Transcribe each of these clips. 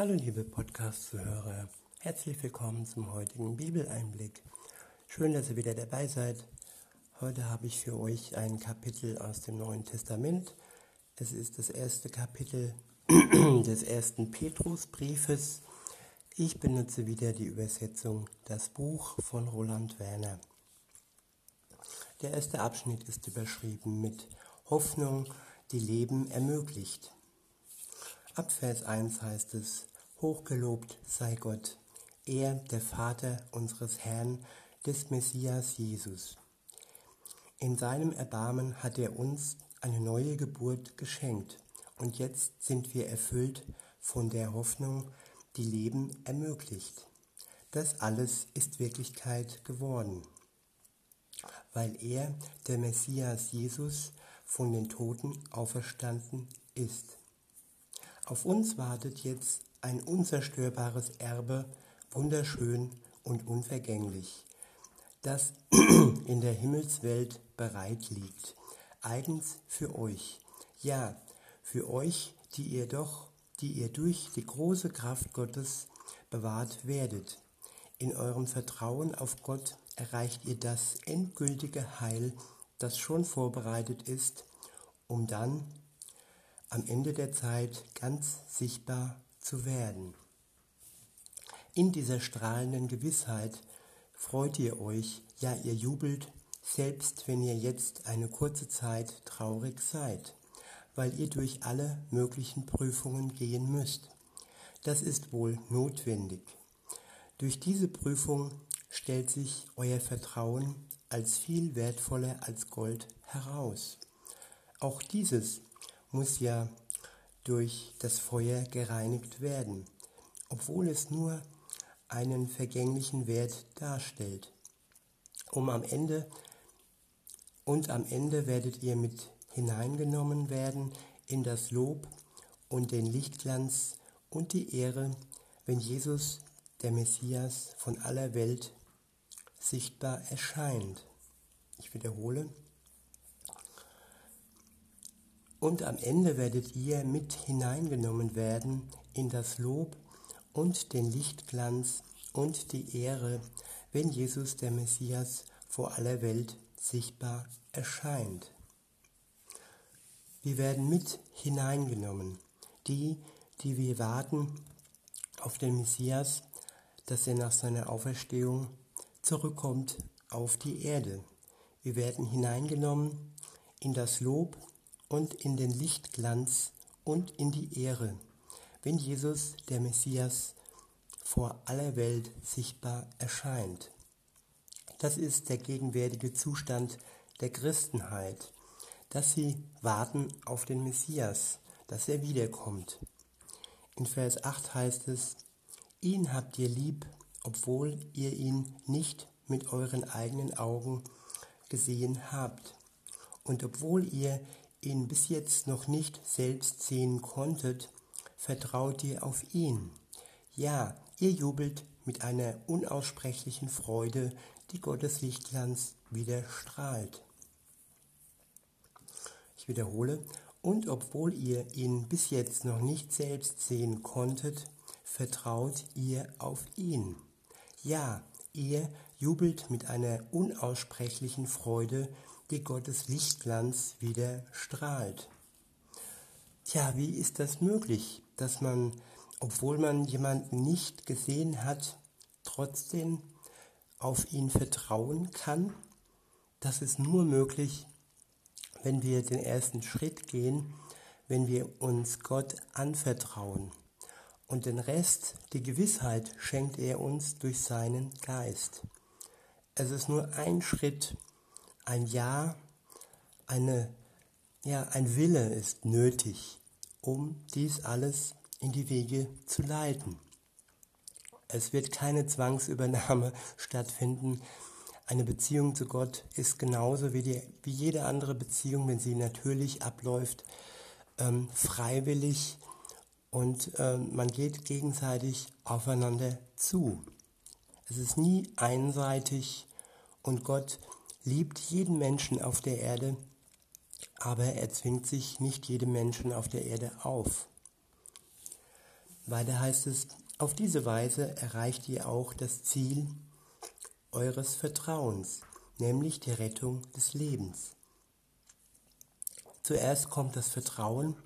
Hallo liebe Podcast-Zuhörer, herzlich willkommen zum heutigen Bibeleinblick. Schön, dass ihr wieder dabei seid. Heute habe ich für euch ein Kapitel aus dem Neuen Testament. Es ist das erste Kapitel des ersten Petrusbriefes. Ich benutze wieder die Übersetzung Das Buch von Roland Werner. Der erste Abschnitt ist überschrieben mit Hoffnung, die Leben ermöglicht. Ab Vers 1 heißt es, Hochgelobt sei Gott, er, der Vater unseres Herrn, des Messias Jesus. In seinem Erbarmen hat er uns eine neue Geburt geschenkt und jetzt sind wir erfüllt von der Hoffnung, die Leben ermöglicht. Das alles ist Wirklichkeit geworden, weil er, der Messias Jesus, von den Toten auferstanden ist. Auf uns wartet jetzt ein unzerstörbares Erbe, wunderschön und unvergänglich, das in der Himmelswelt bereit liegt, eigens für euch, ja, für euch, die ihr doch, die ihr durch die große Kraft Gottes bewahrt werdet. In eurem Vertrauen auf Gott erreicht ihr das endgültige Heil, das schon vorbereitet ist, um dann am Ende der Zeit ganz sichtbar zu werden. In dieser strahlenden Gewissheit freut ihr euch, ja ihr jubelt, selbst wenn ihr jetzt eine kurze Zeit traurig seid, weil ihr durch alle möglichen Prüfungen gehen müsst. Das ist wohl notwendig. Durch diese Prüfung stellt sich euer Vertrauen als viel wertvoller als Gold heraus. Auch dieses muss ja durch das Feuer gereinigt werden, obwohl es nur einen vergänglichen Wert darstellt. Um am Ende und am Ende werdet ihr mit hineingenommen werden in das Lob und den Lichtglanz und die Ehre, wenn Jesus, der Messias von aller Welt, sichtbar erscheint. Ich wiederhole, und am Ende werdet ihr mit hineingenommen werden in das Lob und den Lichtglanz und die Ehre, wenn Jesus der Messias vor aller Welt sichtbar erscheint. Wir werden mit hineingenommen, die, die wir warten auf den Messias, dass er nach seiner Auferstehung zurückkommt auf die Erde. Wir werden hineingenommen in das Lob und in den Lichtglanz und in die Ehre, wenn Jesus, der Messias, vor aller Welt sichtbar erscheint. Das ist der gegenwärtige Zustand der Christenheit, dass sie warten auf den Messias, dass er wiederkommt. In Vers 8 heißt es, ihn habt ihr lieb, obwohl ihr ihn nicht mit euren eigenen Augen gesehen habt. Und obwohl ihr ihn bis jetzt noch nicht selbst sehen konntet, vertraut ihr auf ihn. Ja, ihr jubelt mit einer unaussprechlichen Freude, die Gottes Lichtglanz wieder strahlt. Ich wiederhole, und obwohl ihr ihn bis jetzt noch nicht selbst sehen konntet, vertraut ihr auf ihn. Ja, ihr jubelt mit einer unaussprechlichen Freude, die Gottes Lichtglanz wieder strahlt. Tja, wie ist das möglich, dass man, obwohl man jemanden nicht gesehen hat, trotzdem auf ihn vertrauen kann? Das ist nur möglich, wenn wir den ersten Schritt gehen, wenn wir uns Gott anvertrauen. Und den Rest, die Gewissheit, schenkt er uns durch seinen Geist. Es ist nur ein Schritt, ein Ja, eine, ja, ein Wille ist nötig, um dies alles in die Wege zu leiten. Es wird keine Zwangsübernahme stattfinden. Eine Beziehung zu Gott ist genauso wie, die, wie jede andere Beziehung, wenn sie natürlich abläuft, ähm, freiwillig und ähm, man geht gegenseitig aufeinander zu. Es ist nie einseitig und Gott liebt jeden Menschen auf der Erde, aber er zwingt sich nicht jedem Menschen auf der Erde auf. Weiter heißt es, auf diese Weise erreicht ihr auch das Ziel eures Vertrauens, nämlich die Rettung des Lebens. Zuerst kommt das Vertrauen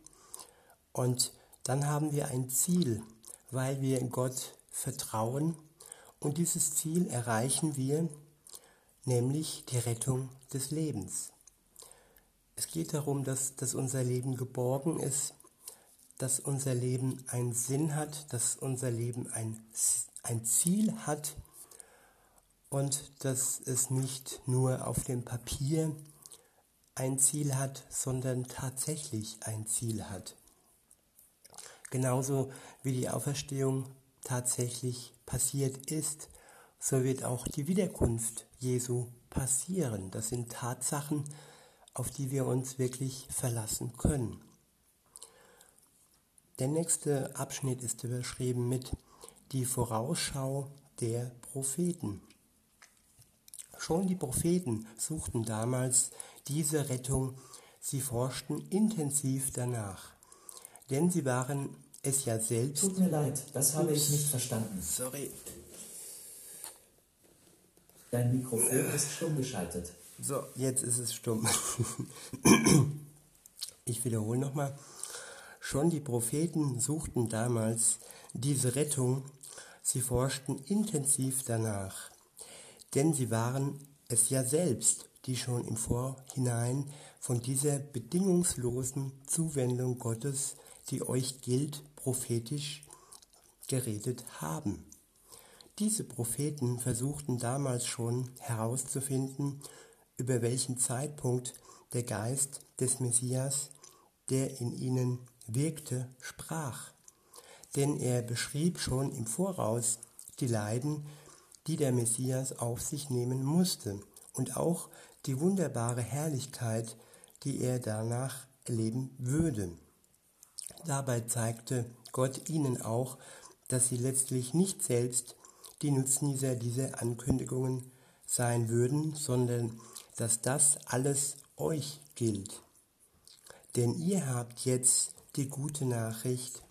und dann haben wir ein Ziel, weil wir Gott vertrauen und dieses Ziel erreichen wir, nämlich die Rettung des Lebens. Es geht darum, dass, dass unser Leben geborgen ist, dass unser Leben einen Sinn hat, dass unser Leben ein, ein Ziel hat und dass es nicht nur auf dem Papier ein Ziel hat, sondern tatsächlich ein Ziel hat. Genauso wie die Auferstehung tatsächlich passiert ist, so wird auch die Wiederkunft Jesu passieren. Das sind Tatsachen, auf die wir uns wirklich verlassen können. Der nächste Abschnitt ist überschrieben mit die Vorausschau der Propheten. Schon die Propheten suchten damals diese Rettung, sie forschten intensiv danach, denn sie waren es ja selbst. Tut mir leid, das habe ich nicht verstanden. Sorry. Dein Mikrofon ist stumm geschaltet. So, jetzt ist es stumm. Ich wiederhole nochmal. Schon die Propheten suchten damals diese Rettung, sie forschten intensiv danach, denn sie waren es ja selbst, die schon im Vorhinein von dieser bedingungslosen Zuwendung Gottes, die euch gilt, prophetisch geredet haben. Diese Propheten versuchten damals schon herauszufinden, über welchen Zeitpunkt der Geist des Messias, der in ihnen wirkte, sprach. Denn er beschrieb schon im Voraus die Leiden, die der Messias auf sich nehmen musste und auch die wunderbare Herrlichkeit, die er danach erleben würde. Dabei zeigte Gott ihnen auch, dass sie letztlich nicht selbst die Nutznießer dieser Ankündigungen sein würden, sondern dass das alles euch gilt. Denn ihr habt jetzt die gute Nachricht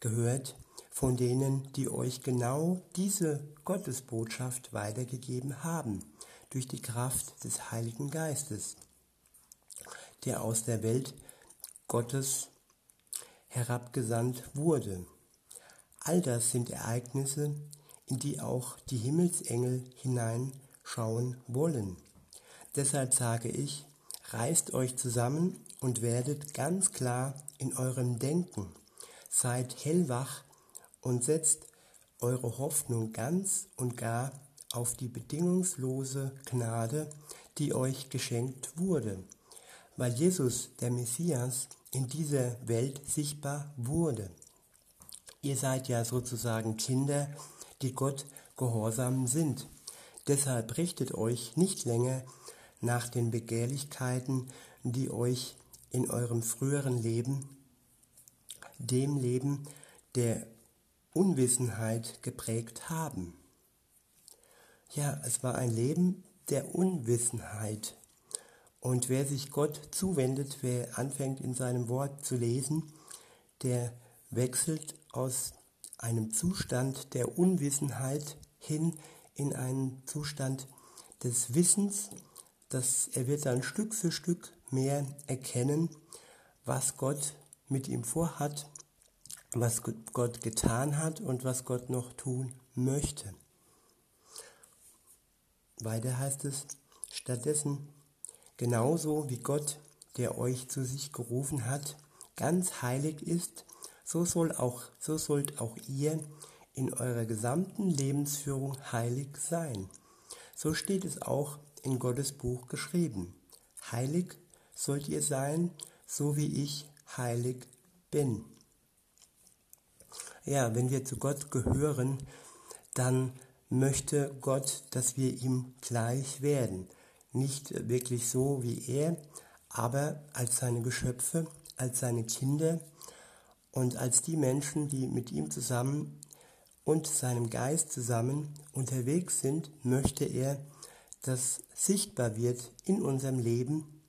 gehört von denen, die euch genau diese Gottesbotschaft weitergegeben haben, durch die Kraft des Heiligen Geistes, der aus der Welt Gottes herabgesandt wurde. All das sind Ereignisse, in die auch die Himmelsengel hineinschauen wollen. Deshalb sage ich, reißt euch zusammen und werdet ganz klar in eurem Denken. Seid hellwach und setzt eure Hoffnung ganz und gar auf die bedingungslose Gnade, die euch geschenkt wurde, weil Jesus, der Messias, in dieser Welt sichtbar wurde. Ihr seid ja sozusagen Kinder, die Gott gehorsam sind. Deshalb richtet euch nicht länger nach den Begehrlichkeiten, die euch in eurem früheren Leben, dem Leben der Unwissenheit geprägt haben. Ja, es war ein Leben der Unwissenheit. Und wer sich Gott zuwendet, wer anfängt in seinem Wort zu lesen, der wechselt aus einem Zustand der Unwissenheit hin in einen Zustand des Wissens dass er wird dann Stück für Stück mehr erkennen, was Gott mit ihm vorhat, was Gott getan hat und was Gott noch tun möchte. Weiter heißt es, stattdessen, genauso wie Gott, der euch zu sich gerufen hat, ganz heilig ist, so soll auch, so sollt auch ihr in eurer gesamten Lebensführung heilig sein. So steht es auch in Gottes Buch geschrieben. Heilig sollt ihr sein, so wie ich heilig bin. Ja, wenn wir zu Gott gehören, dann möchte Gott, dass wir ihm gleich werden. Nicht wirklich so wie er, aber als seine Geschöpfe, als seine Kinder und als die Menschen, die mit ihm zusammen und seinem Geist zusammen unterwegs sind, möchte er, dass sichtbar wird in unserem Leben,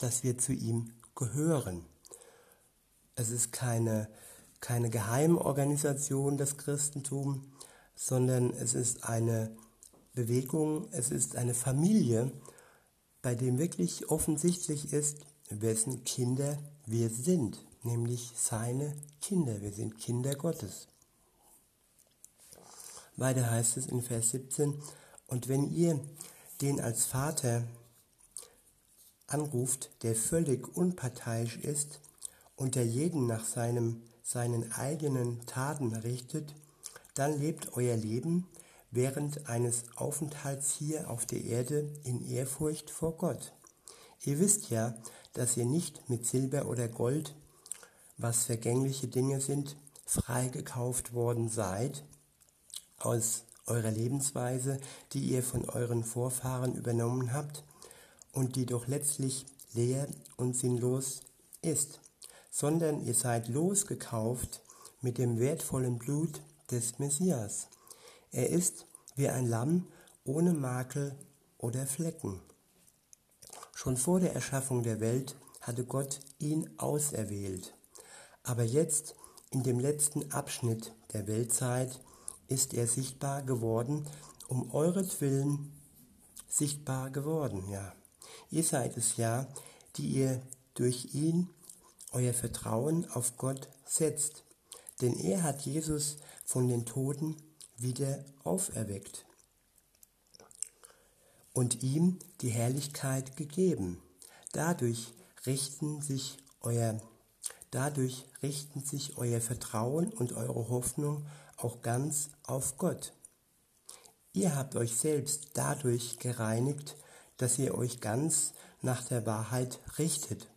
dass wir zu ihm gehören. Es ist keine, keine Geheimorganisation, das Christentum, sondern es ist eine Bewegung, es ist eine Familie, bei dem wirklich offensichtlich ist, wessen Kinder wir sind, nämlich seine Kinder. Wir sind Kinder Gottes. Weiter heißt es in Vers 17, und wenn ihr den als Vater anruft, der völlig unparteiisch ist und der jeden nach seinem, seinen eigenen Taten richtet, dann lebt euer Leben während eines Aufenthalts hier auf der Erde in Ehrfurcht vor Gott. Ihr wisst ja, dass ihr nicht mit Silber oder Gold, was vergängliche Dinge sind, freigekauft worden seid aus eurer Lebensweise, die ihr von euren Vorfahren übernommen habt und die doch letztlich leer und sinnlos ist, sondern ihr seid losgekauft mit dem wertvollen Blut des Messias. Er ist wie ein Lamm ohne Makel oder Flecken. Schon vor der Erschaffung der Welt hatte Gott ihn auserwählt. Aber jetzt, in dem letzten Abschnitt der Weltzeit, ist er sichtbar geworden, um euretwillen sichtbar geworden, ja. Ihr seid es ja, die ihr durch ihn euer Vertrauen auf Gott setzt. Denn er hat Jesus von den Toten wieder auferweckt und ihm die Herrlichkeit gegeben. Dadurch richten sich euer dadurch richten sich euer Vertrauen und eure Hoffnung auch ganz auf Gott. Ihr habt euch selbst dadurch gereinigt, dass ihr euch ganz nach der Wahrheit richtet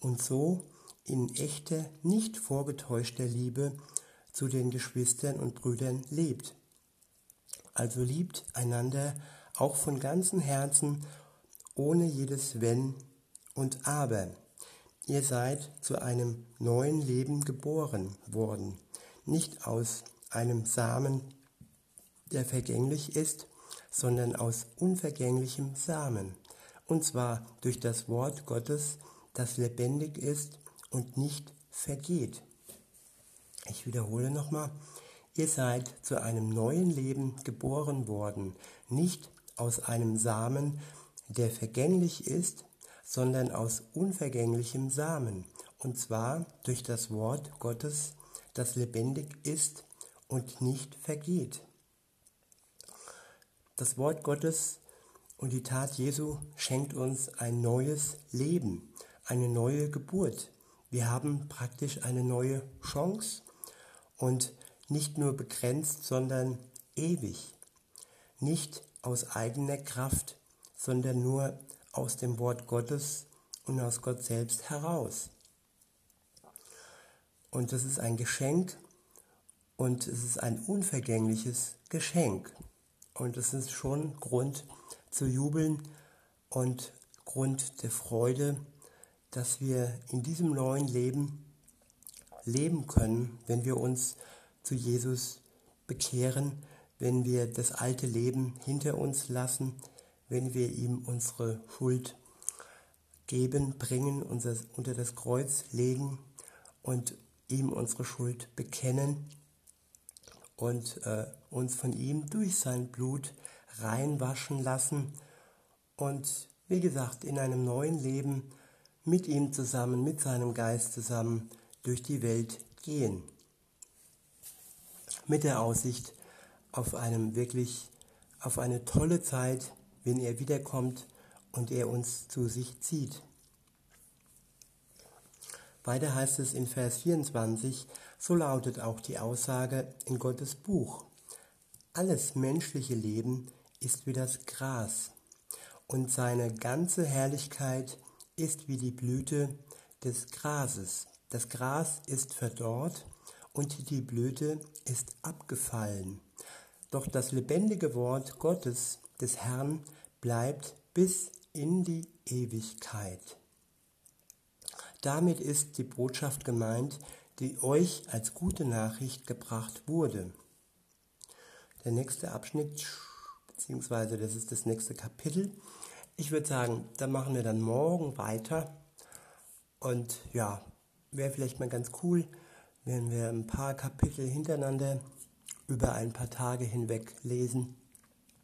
und so in echter, nicht vorgetäuschter Liebe zu den Geschwistern und Brüdern lebt. Also liebt einander auch von ganzem Herzen, ohne jedes Wenn und Aber. Ihr seid zu einem neuen Leben geboren worden, nicht aus einem Samen, der vergänglich ist, sondern aus unvergänglichem Samen, und zwar durch das Wort Gottes, das lebendig ist und nicht vergeht. Ich wiederhole nochmal, ihr seid zu einem neuen Leben geboren worden, nicht aus einem Samen, der vergänglich ist, sondern aus unvergänglichem Samen, und zwar durch das Wort Gottes, das lebendig ist und nicht vergeht. Das Wort Gottes und die Tat Jesu schenkt uns ein neues Leben, eine neue Geburt. Wir haben praktisch eine neue Chance und nicht nur begrenzt, sondern ewig. Nicht aus eigener Kraft, sondern nur aus dem Wort Gottes und aus Gott selbst heraus. Und das ist ein Geschenk und es ist ein unvergängliches Geschenk. Und es ist schon Grund zu jubeln und Grund der Freude, dass wir in diesem neuen Leben leben können, wenn wir uns zu Jesus bekehren, wenn wir das alte Leben hinter uns lassen, wenn wir ihm unsere Schuld geben, bringen, unser, unter das Kreuz legen und ihm unsere Schuld bekennen und äh, uns von ihm durch sein Blut reinwaschen lassen und wie gesagt in einem neuen Leben mit ihm zusammen, mit seinem Geist zusammen durch die Welt gehen. Mit der Aussicht auf einem wirklich, auf eine tolle Zeit, wenn er wiederkommt und er uns zu sich zieht. Weiter heißt es in Vers 24, so lautet auch die Aussage in Gottes Buch. Alles menschliche Leben ist wie das Gras und seine ganze Herrlichkeit ist wie die Blüte des Grases. Das Gras ist verdorrt und die Blüte ist abgefallen. Doch das lebendige Wort Gottes, des Herrn, bleibt bis in die Ewigkeit. Damit ist die Botschaft gemeint, die euch als gute Nachricht gebracht wurde. Der nächste Abschnitt, beziehungsweise das ist das nächste Kapitel. Ich würde sagen, da machen wir dann morgen weiter. Und ja, wäre vielleicht mal ganz cool, werden wir ein paar Kapitel hintereinander über ein paar Tage hinweg lesen.